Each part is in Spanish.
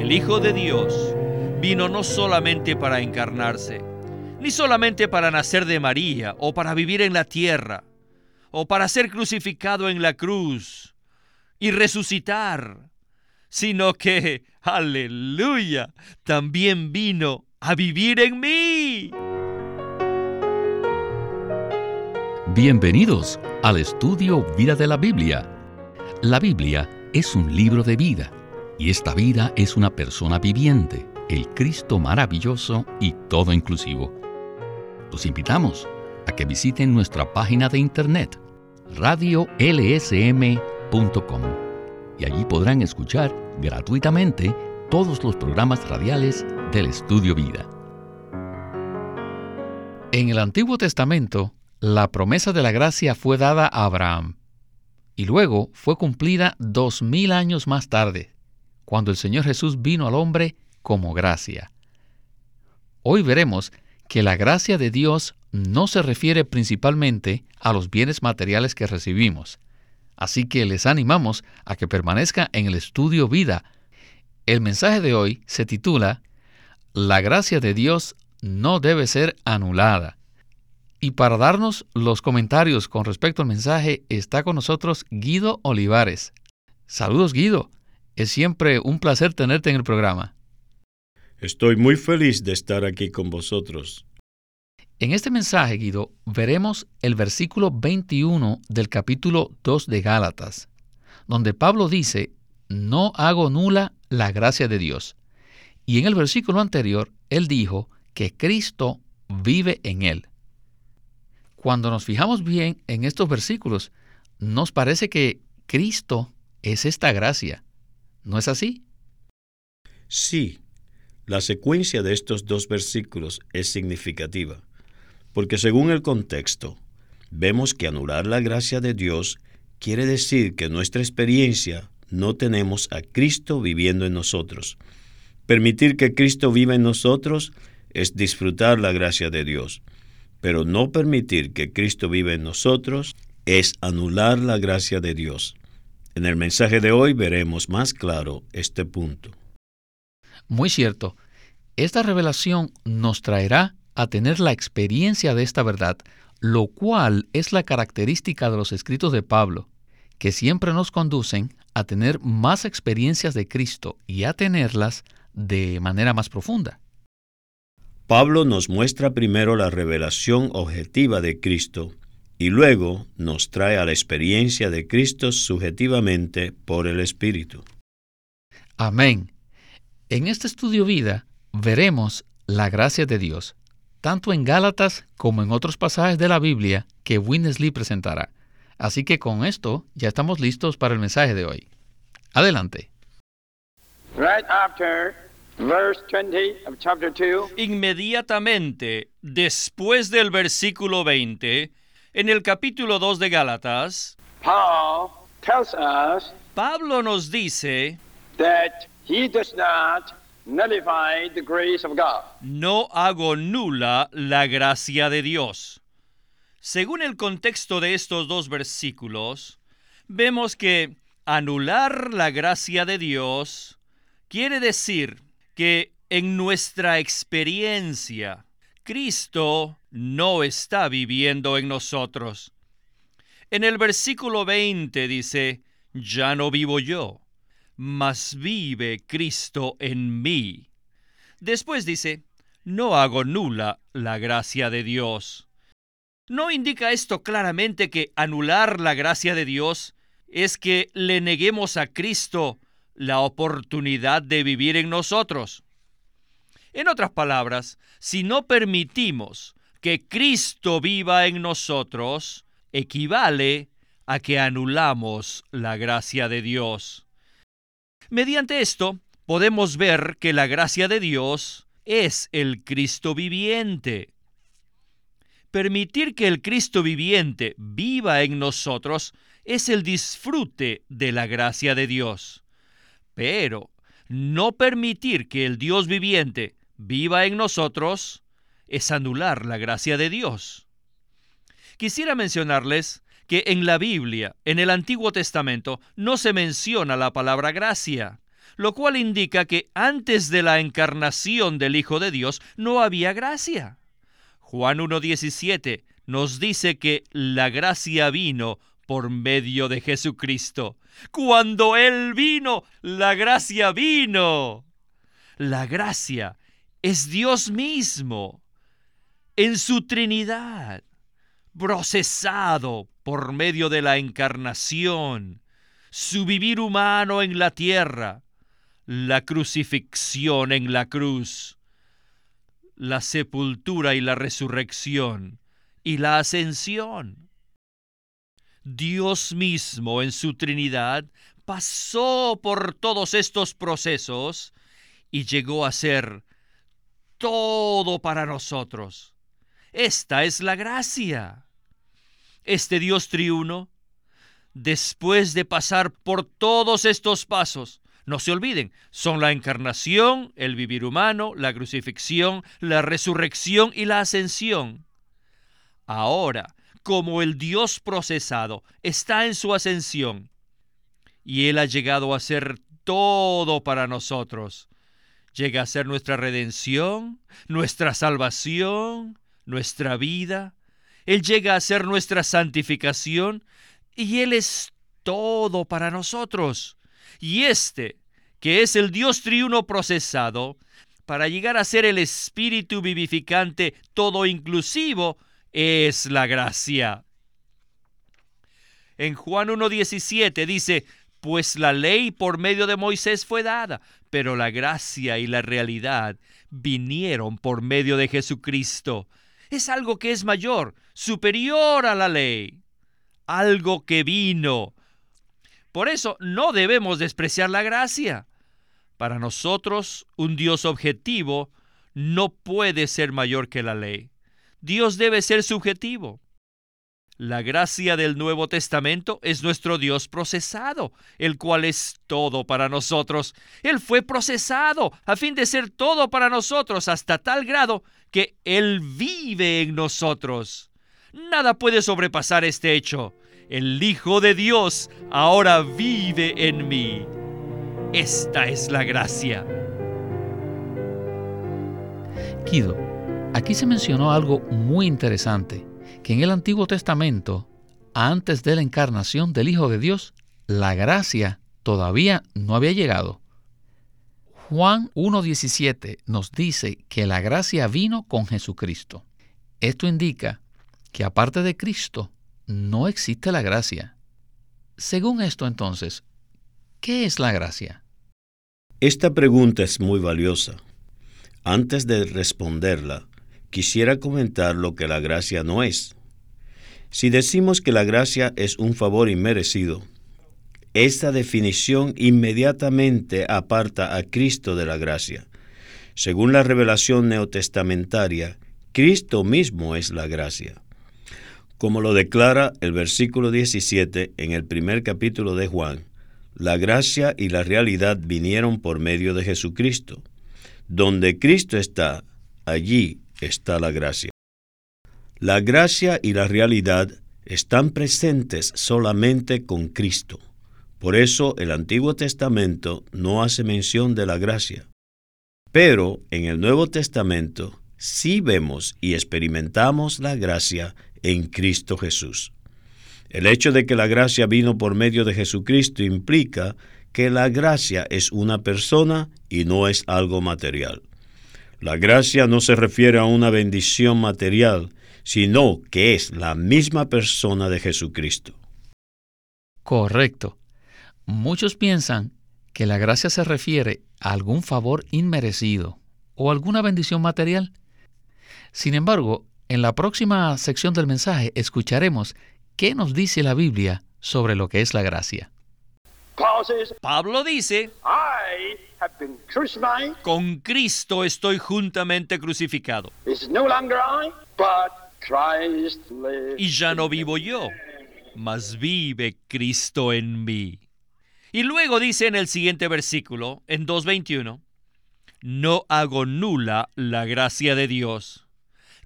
el Hijo de Dios, vino no solamente para encarnarse, ni solamente para nacer de María o para vivir en la tierra, o para ser crucificado en la cruz y resucitar, sino que, aleluya, también vino a vivir en mí. Bienvenidos al estudio Vida de la Biblia. La Biblia es un libro de vida y esta vida es una persona viviente, el Cristo maravilloso y todo inclusivo. Los invitamos a que visiten nuestra página de internet radiolsm.com y allí podrán escuchar gratuitamente todos los programas radiales del Estudio Vida. En el Antiguo Testamento, la promesa de la gracia fue dada a Abraham y luego fue cumplida dos mil años más tarde, cuando el Señor Jesús vino al hombre como gracia. Hoy veremos que la gracia de Dios no se refiere principalmente a los bienes materiales que recibimos. Así que les animamos a que permanezca en el estudio vida. El mensaje de hoy se titula La gracia de Dios no debe ser anulada. Y para darnos los comentarios con respecto al mensaje está con nosotros Guido Olivares. Saludos Guido, es siempre un placer tenerte en el programa. Estoy muy feliz de estar aquí con vosotros. En este mensaje, Guido, veremos el versículo 21 del capítulo 2 de Gálatas, donde Pablo dice, no hago nula la gracia de Dios. Y en el versículo anterior, él dijo que Cristo vive en él. Cuando nos fijamos bien en estos versículos, nos parece que Cristo es esta gracia. ¿No es así? Sí, la secuencia de estos dos versículos es significativa, porque según el contexto, vemos que anular la gracia de Dios quiere decir que en nuestra experiencia no tenemos a Cristo viviendo en nosotros. Permitir que Cristo viva en nosotros es disfrutar la gracia de Dios pero no permitir que Cristo viva en nosotros es anular la gracia de Dios. En el mensaje de hoy veremos más claro este punto. Muy cierto. Esta revelación nos traerá a tener la experiencia de esta verdad, lo cual es la característica de los escritos de Pablo, que siempre nos conducen a tener más experiencias de Cristo y a tenerlas de manera más profunda. Pablo nos muestra primero la revelación objetiva de Cristo y luego nos trae a la experiencia de Cristo subjetivamente por el Espíritu. Amén. En este estudio vida veremos la gracia de Dios, tanto en Gálatas como en otros pasajes de la Biblia que Winnesley presentará. Así que con esto ya estamos listos para el mensaje de hoy. Adelante. Right after Inmediatamente después del versículo 20, en el capítulo 2 de Gálatas, Pablo nos dice No hago nula la gracia de Dios. Según el contexto de estos dos versículos, vemos que anular la gracia de Dios quiere decir que en nuestra experiencia Cristo no está viviendo en nosotros. En el versículo 20 dice, ya no vivo yo, mas vive Cristo en mí. Después dice, no hago nula la gracia de Dios. ¿No indica esto claramente que anular la gracia de Dios es que le neguemos a Cristo la oportunidad de vivir en nosotros. En otras palabras, si no permitimos que Cristo viva en nosotros, equivale a que anulamos la gracia de Dios. Mediante esto, podemos ver que la gracia de Dios es el Cristo viviente. Permitir que el Cristo viviente viva en nosotros es el disfrute de la gracia de Dios. Pero no permitir que el Dios viviente viva en nosotros es anular la gracia de Dios. Quisiera mencionarles que en la Biblia, en el Antiguo Testamento, no se menciona la palabra gracia, lo cual indica que antes de la encarnación del Hijo de Dios no había gracia. Juan 1.17 nos dice que la gracia vino por medio de Jesucristo. Cuando Él vino, la gracia vino. La gracia es Dios mismo en su Trinidad, procesado por medio de la encarnación, su vivir humano en la tierra, la crucifixión en la cruz, la sepultura y la resurrección y la ascensión. Dios mismo en su Trinidad pasó por todos estos procesos y llegó a ser todo para nosotros. Esta es la gracia. Este Dios triuno, después de pasar por todos estos pasos, no se olviden, son la encarnación, el vivir humano, la crucifixión, la resurrección y la ascensión. Ahora, como el Dios procesado está en su ascensión y Él ha llegado a ser todo para nosotros. Llega a ser nuestra redención, nuestra salvación, nuestra vida. Él llega a ser nuestra santificación y Él es todo para nosotros. Y este, que es el Dios triuno procesado, para llegar a ser el Espíritu vivificante todo inclusivo, es la gracia. En Juan 1.17 dice, pues la ley por medio de Moisés fue dada, pero la gracia y la realidad vinieron por medio de Jesucristo. Es algo que es mayor, superior a la ley, algo que vino. Por eso no debemos despreciar la gracia. Para nosotros, un Dios objetivo no puede ser mayor que la ley. Dios debe ser subjetivo. La gracia del Nuevo Testamento es nuestro Dios procesado, el cual es todo para nosotros. Él fue procesado a fin de ser todo para nosotros hasta tal grado que Él vive en nosotros. Nada puede sobrepasar este hecho. El Hijo de Dios ahora vive en mí. Esta es la gracia. Kido, Aquí se mencionó algo muy interesante, que en el Antiguo Testamento, antes de la encarnación del Hijo de Dios, la gracia todavía no había llegado. Juan 1.17 nos dice que la gracia vino con Jesucristo. Esto indica que aparte de Cristo no existe la gracia. Según esto entonces, ¿qué es la gracia? Esta pregunta es muy valiosa. Antes de responderla, quisiera comentar lo que la gracia no es. Si decimos que la gracia es un favor inmerecido, esta definición inmediatamente aparta a Cristo de la gracia. Según la revelación neotestamentaria, Cristo mismo es la gracia. Como lo declara el versículo 17 en el primer capítulo de Juan, la gracia y la realidad vinieron por medio de Jesucristo. Donde Cristo está, allí está la gracia. La gracia y la realidad están presentes solamente con Cristo. Por eso el Antiguo Testamento no hace mención de la gracia. Pero en el Nuevo Testamento sí vemos y experimentamos la gracia en Cristo Jesús. El hecho de que la gracia vino por medio de Jesucristo implica que la gracia es una persona y no es algo material. La gracia no se refiere a una bendición material, sino que es la misma persona de Jesucristo. Correcto. Muchos piensan que la gracia se refiere a algún favor inmerecido o alguna bendición material. Sin embargo, en la próxima sección del mensaje escucharemos qué nos dice la Biblia sobre lo que es la gracia. Pablo dice, con Cristo estoy juntamente crucificado. Y ya no vivo yo, mas vive Cristo en mí. Y luego dice en el siguiente versículo, en 2.21, no hago nula la gracia de Dios.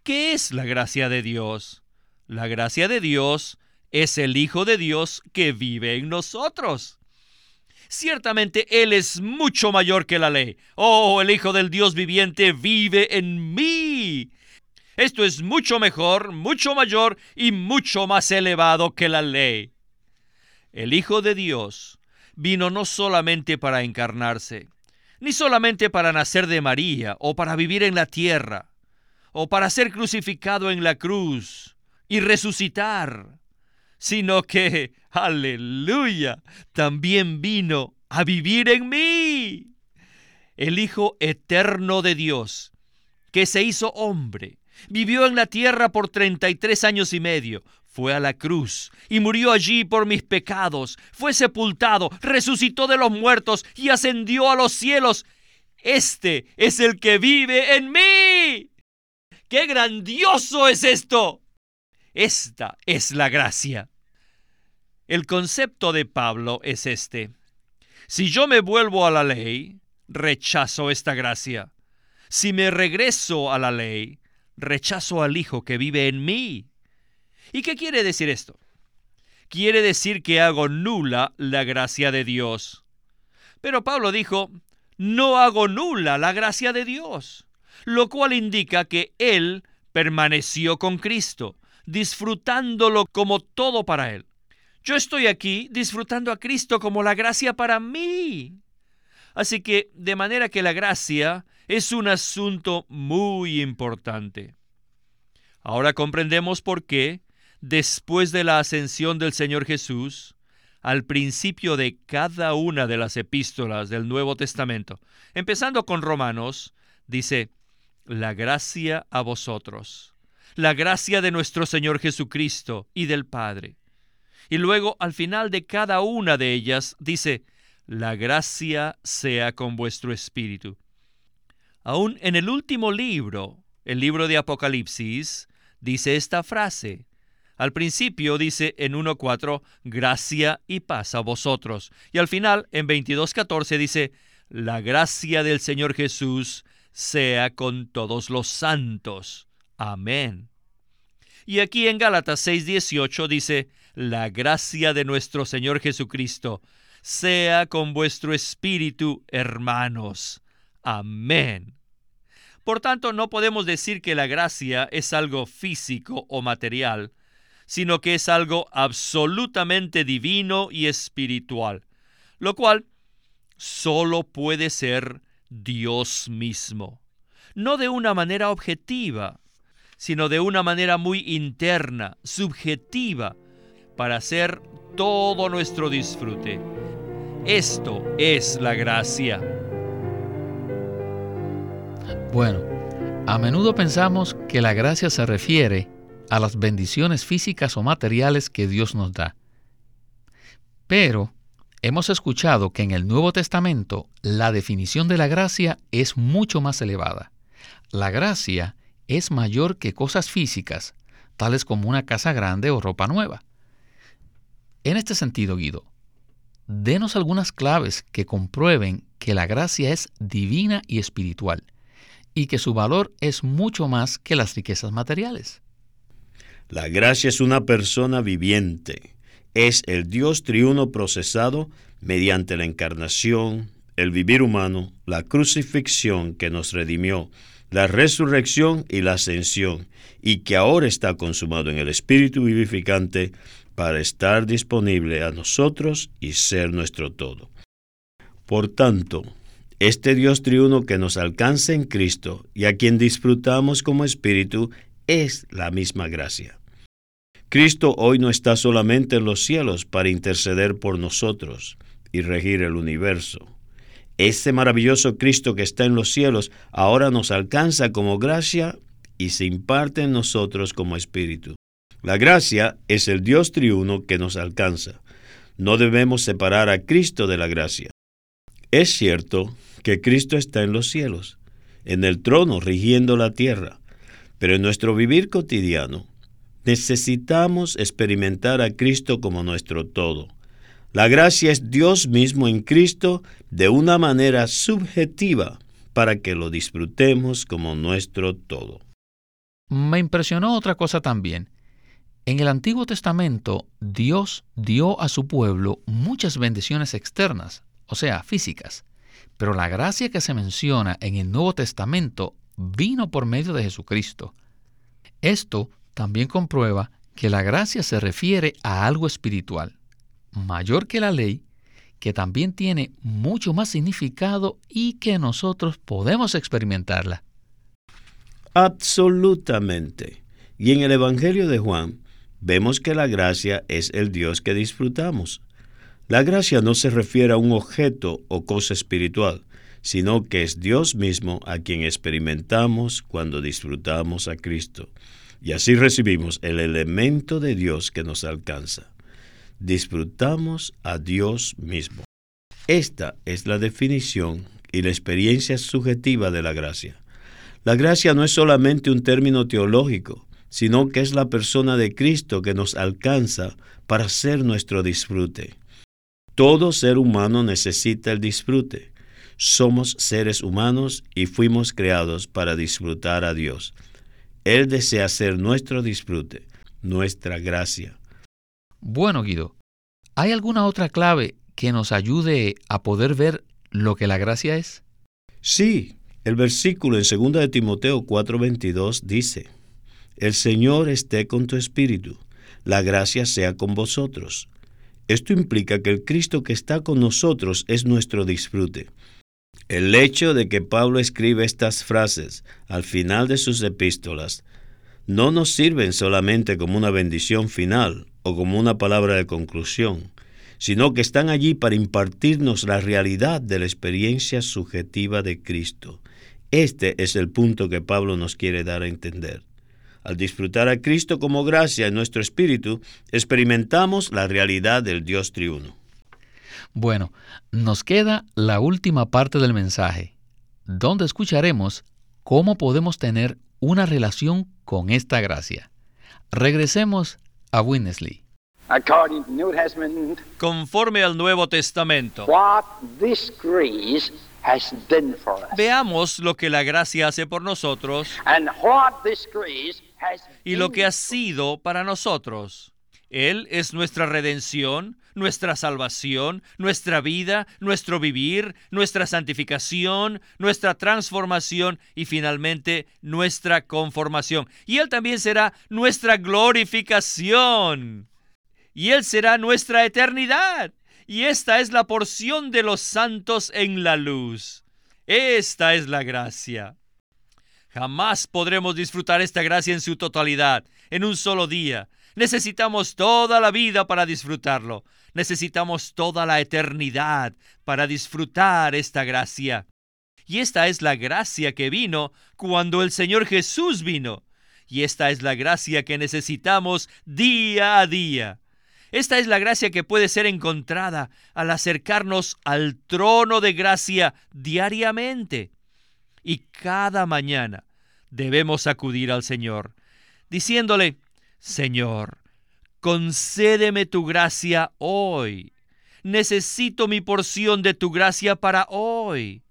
¿Qué es la gracia de Dios? La gracia de Dios es el Hijo de Dios que vive en nosotros. Ciertamente Él es mucho mayor que la ley. Oh, el Hijo del Dios viviente vive en mí. Esto es mucho mejor, mucho mayor y mucho más elevado que la ley. El Hijo de Dios vino no solamente para encarnarse, ni solamente para nacer de María o para vivir en la tierra, o para ser crucificado en la cruz y resucitar, sino que, aleluya, también vino a vivir en mí. El Hijo eterno de Dios, que se hizo hombre, vivió en la tierra por 33 años y medio, fue a la cruz y murió allí por mis pecados, fue sepultado, resucitó de los muertos y ascendió a los cielos. Este es el que vive en mí. ¡Qué grandioso es esto! Esta es la gracia. El concepto de Pablo es este. Si yo me vuelvo a la ley, rechazo esta gracia. Si me regreso a la ley, rechazo al Hijo que vive en mí. ¿Y qué quiere decir esto? Quiere decir que hago nula la gracia de Dios. Pero Pablo dijo, no hago nula la gracia de Dios, lo cual indica que él permaneció con Cristo, disfrutándolo como todo para él. Yo estoy aquí disfrutando a Cristo como la gracia para mí. Así que, de manera que la gracia es un asunto muy importante. Ahora comprendemos por qué después de la ascensión del Señor Jesús, al principio de cada una de las epístolas del Nuevo Testamento, empezando con Romanos, dice, la gracia a vosotros, la gracia de nuestro Señor Jesucristo y del Padre. Y luego al final de cada una de ellas dice, la gracia sea con vuestro espíritu. Aún en el último libro, el libro de Apocalipsis, dice esta frase, al principio dice en 1.4, gracia y paz a vosotros. Y al final, en 22.14, dice, la gracia del Señor Jesús sea con todos los santos. Amén. Y aquí en Gálatas 6.18 dice, la gracia de nuestro Señor Jesucristo sea con vuestro espíritu, hermanos. Amén. Por tanto, no podemos decir que la gracia es algo físico o material, sino que es algo absolutamente divino y espiritual, lo cual solo puede ser Dios mismo, no de una manera objetiva, sino de una manera muy interna, subjetiva, para hacer todo nuestro disfrute. Esto es la gracia. Bueno, a menudo pensamos que la gracia se refiere a las bendiciones físicas o materiales que Dios nos da. Pero hemos escuchado que en el Nuevo Testamento la definición de la gracia es mucho más elevada. La gracia es mayor que cosas físicas, tales como una casa grande o ropa nueva. En este sentido, Guido, denos algunas claves que comprueben que la gracia es divina y espiritual, y que su valor es mucho más que las riquezas materiales. La gracia es una persona viviente. Es el Dios triuno procesado mediante la encarnación, el vivir humano, la crucifixión que nos redimió, la resurrección y la ascensión, y que ahora está consumado en el Espíritu vivificante para estar disponible a nosotros y ser nuestro todo. Por tanto, este Dios triuno que nos alcanza en Cristo y a quien disfrutamos como Espíritu es la misma gracia. Cristo hoy no está solamente en los cielos para interceder por nosotros y regir el universo. Ese maravilloso Cristo que está en los cielos ahora nos alcanza como gracia y se imparte en nosotros como espíritu. La gracia es el Dios triuno que nos alcanza. No debemos separar a Cristo de la gracia. Es cierto que Cristo está en los cielos, en el trono rigiendo la tierra, pero en nuestro vivir cotidiano necesitamos experimentar a Cristo como nuestro todo. La gracia es Dios mismo en Cristo de una manera subjetiva para que lo disfrutemos como nuestro todo. Me impresionó otra cosa también. En el Antiguo Testamento, Dios dio a su pueblo muchas bendiciones externas, o sea, físicas. Pero la gracia que se menciona en el Nuevo Testamento vino por medio de Jesucristo. Esto también comprueba que la gracia se refiere a algo espiritual, mayor que la ley, que también tiene mucho más significado y que nosotros podemos experimentarla. Absolutamente. Y en el Evangelio de Juan vemos que la gracia es el Dios que disfrutamos. La gracia no se refiere a un objeto o cosa espiritual, sino que es Dios mismo a quien experimentamos cuando disfrutamos a Cristo. Y así recibimos el elemento de Dios que nos alcanza. Disfrutamos a Dios mismo. Esta es la definición y la experiencia subjetiva de la gracia. La gracia no es solamente un término teológico, sino que es la persona de Cristo que nos alcanza para ser nuestro disfrute. Todo ser humano necesita el disfrute. Somos seres humanos y fuimos creados para disfrutar a Dios. Él desea ser nuestro disfrute, nuestra gracia. Bueno, Guido, ¿hay alguna otra clave que nos ayude a poder ver lo que la gracia es? Sí, el versículo en 2 de Timoteo 4:22 dice, El Señor esté con tu espíritu, la gracia sea con vosotros. Esto implica que el Cristo que está con nosotros es nuestro disfrute. El hecho de que Pablo escribe estas frases al final de sus epístolas no nos sirven solamente como una bendición final o como una palabra de conclusión, sino que están allí para impartirnos la realidad de la experiencia subjetiva de Cristo. Este es el punto que Pablo nos quiere dar a entender. Al disfrutar a Cristo como gracia en nuestro espíritu, experimentamos la realidad del Dios triuno. Bueno, nos queda la última parte del mensaje, donde escucharemos cómo podemos tener una relación con esta gracia. Regresemos a Winnesley. Conforme al Nuevo Testamento. Veamos lo que la gracia hace por nosotros y lo que ha sido para nosotros. Él es nuestra redención, nuestra salvación, nuestra vida, nuestro vivir, nuestra santificación, nuestra transformación y finalmente nuestra conformación. Y Él también será nuestra glorificación. Y Él será nuestra eternidad. Y esta es la porción de los santos en la luz. Esta es la gracia. Jamás podremos disfrutar esta gracia en su totalidad, en un solo día. Necesitamos toda la vida para disfrutarlo. Necesitamos toda la eternidad para disfrutar esta gracia. Y esta es la gracia que vino cuando el Señor Jesús vino. Y esta es la gracia que necesitamos día a día. Esta es la gracia que puede ser encontrada al acercarnos al trono de gracia diariamente y cada mañana debemos acudir al Señor, diciéndole, Señor, concédeme tu gracia hoy. Necesito mi porción de tu gracia para hoy.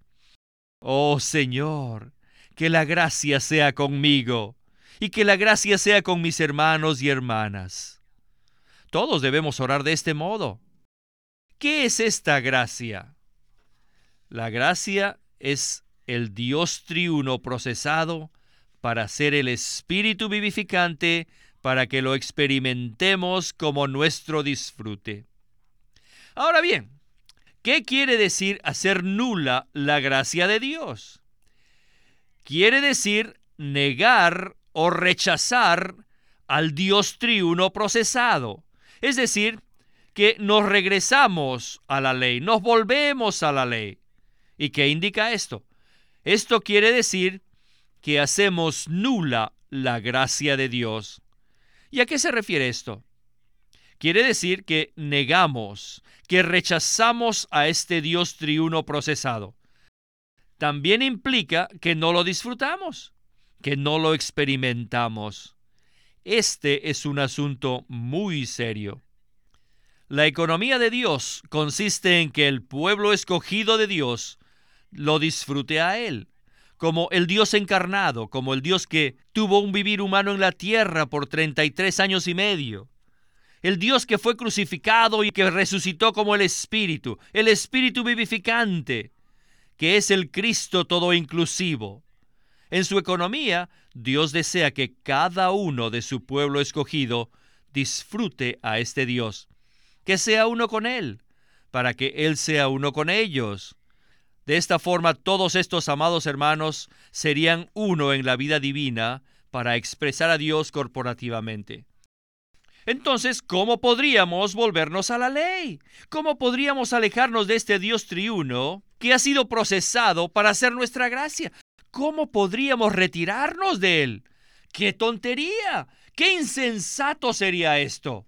Oh Señor, que la gracia sea conmigo y que la gracia sea con mis hermanos y hermanas. Todos debemos orar de este modo. ¿Qué es esta gracia? La gracia es el Dios triuno procesado para ser el Espíritu vivificante, para que lo experimentemos como nuestro disfrute. Ahora bien, ¿qué quiere decir hacer nula la gracia de Dios? Quiere decir negar o rechazar al Dios triuno procesado. Es decir, que nos regresamos a la ley, nos volvemos a la ley. ¿Y qué indica esto? Esto quiere decir que hacemos nula la gracia de Dios. ¿Y a qué se refiere esto? Quiere decir que negamos, que rechazamos a este Dios triuno procesado. También implica que no lo disfrutamos, que no lo experimentamos. Este es un asunto muy serio. La economía de Dios consiste en que el pueblo escogido de Dios lo disfrute a Él, como el Dios encarnado, como el Dios que tuvo un vivir humano en la tierra por 33 años y medio. el Dios que fue crucificado y que resucitó como el Espíritu, el Espíritu vivificante, que es el Cristo todo inclusivo. En su economía, Dios desea que cada uno de su pueblo escogido disfrute a este Dios, que sea uno con Él, para que Él sea uno con ellos. De esta forma, todos estos amados hermanos serían uno en la vida divina para expresar a Dios corporativamente. Entonces, ¿cómo podríamos volvernos a la ley? ¿Cómo podríamos alejarnos de este Dios triuno que ha sido procesado para hacer nuestra gracia? ¿Cómo podríamos retirarnos de él? ¡Qué tontería! ¡Qué insensato sería esto!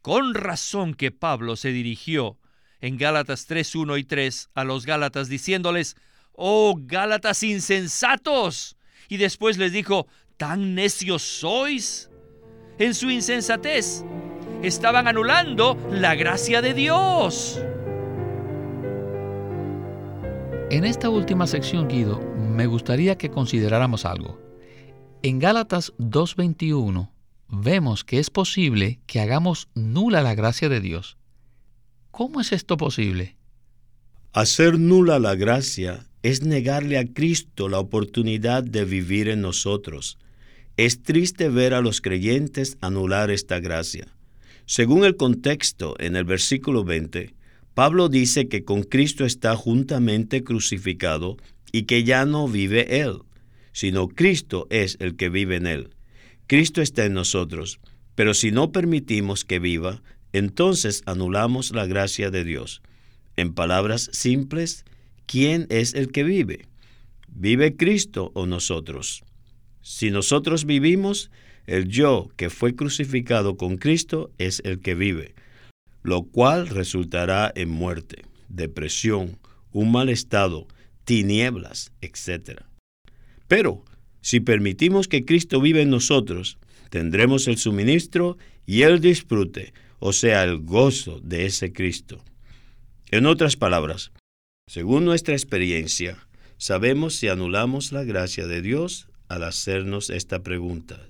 Con razón que Pablo se dirigió en Gálatas 3, 1 y 3 a los Gálatas diciéndoles, Oh Gálatas insensatos. Y después les dijo, ¿tan necios sois? En su insensatez estaban anulando la gracia de Dios. En esta última sección, Guido, me gustaría que consideráramos algo. En Gálatas 2.21 vemos que es posible que hagamos nula la gracia de Dios. ¿Cómo es esto posible? Hacer nula la gracia es negarle a Cristo la oportunidad de vivir en nosotros. Es triste ver a los creyentes anular esta gracia. Según el contexto en el versículo 20, Pablo dice que con Cristo está juntamente crucificado y que ya no vive Él, sino Cristo es el que vive en Él. Cristo está en nosotros, pero si no permitimos que viva, entonces anulamos la gracia de Dios. En palabras simples, ¿quién es el que vive? ¿Vive Cristo o nosotros? Si nosotros vivimos, el yo que fue crucificado con Cristo es el que vive, lo cual resultará en muerte, depresión, un mal estado, tinieblas, etc. Pero, si permitimos que Cristo vive en nosotros, tendremos el suministro y el disfrute o sea, el gozo de ese Cristo. En otras palabras, según nuestra experiencia, sabemos si anulamos la gracia de Dios al hacernos esta pregunta.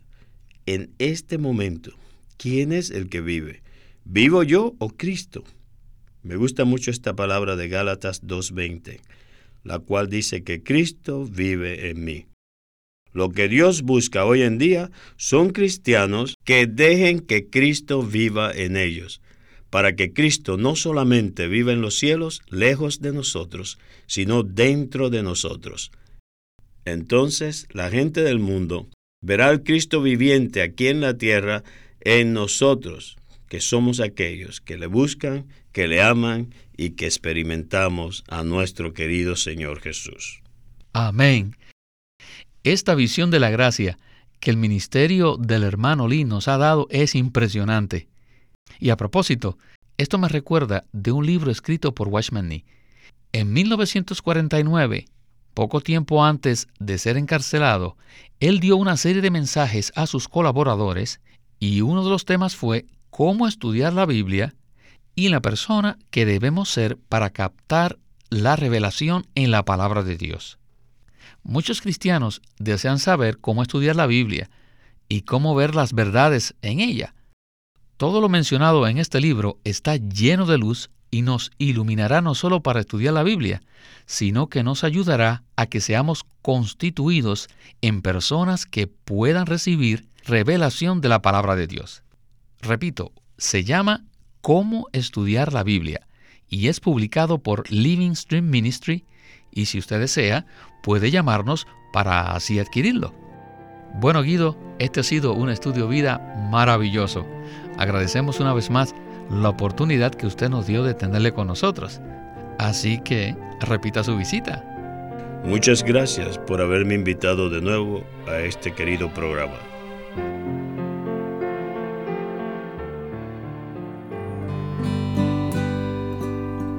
En este momento, ¿quién es el que vive? ¿Vivo yo o Cristo? Me gusta mucho esta palabra de Gálatas 2.20, la cual dice que Cristo vive en mí. Lo que Dios busca hoy en día son cristianos que dejen que Cristo viva en ellos, para que Cristo no solamente viva en los cielos, lejos de nosotros, sino dentro de nosotros. Entonces la gente del mundo verá al Cristo viviente aquí en la tierra en nosotros, que somos aquellos que le buscan, que le aman y que experimentamos a nuestro querido Señor Jesús. Amén. Esta visión de la gracia que el ministerio del hermano Lee nos ha dado es impresionante. Y a propósito, esto me recuerda de un libro escrito por Watchman Nee. En 1949, poco tiempo antes de ser encarcelado, él dio una serie de mensajes a sus colaboradores y uno de los temas fue cómo estudiar la Biblia y la persona que debemos ser para captar la revelación en la palabra de Dios. Muchos cristianos desean saber cómo estudiar la Biblia y cómo ver las verdades en ella. Todo lo mencionado en este libro está lleno de luz y nos iluminará no solo para estudiar la Biblia, sino que nos ayudará a que seamos constituidos en personas que puedan recibir revelación de la palabra de Dios. Repito, se llama Cómo estudiar la Biblia y es publicado por Living Stream Ministry y si usted desea, puede llamarnos para así adquirirlo. Bueno, Guido, este ha sido un estudio vida maravilloso. Agradecemos una vez más la oportunidad que usted nos dio de tenerle con nosotros. Así que repita su visita. Muchas gracias por haberme invitado de nuevo a este querido programa.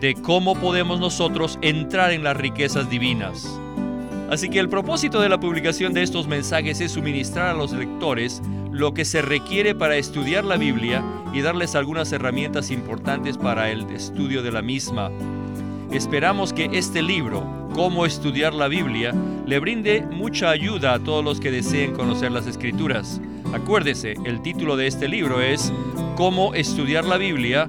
de cómo podemos nosotros entrar en las riquezas divinas. Así que el propósito de la publicación de estos mensajes es suministrar a los lectores lo que se requiere para estudiar la Biblia y darles algunas herramientas importantes para el estudio de la misma. Esperamos que este libro, Cómo estudiar la Biblia, le brinde mucha ayuda a todos los que deseen conocer las escrituras. Acuérdese, el título de este libro es Cómo estudiar la Biblia,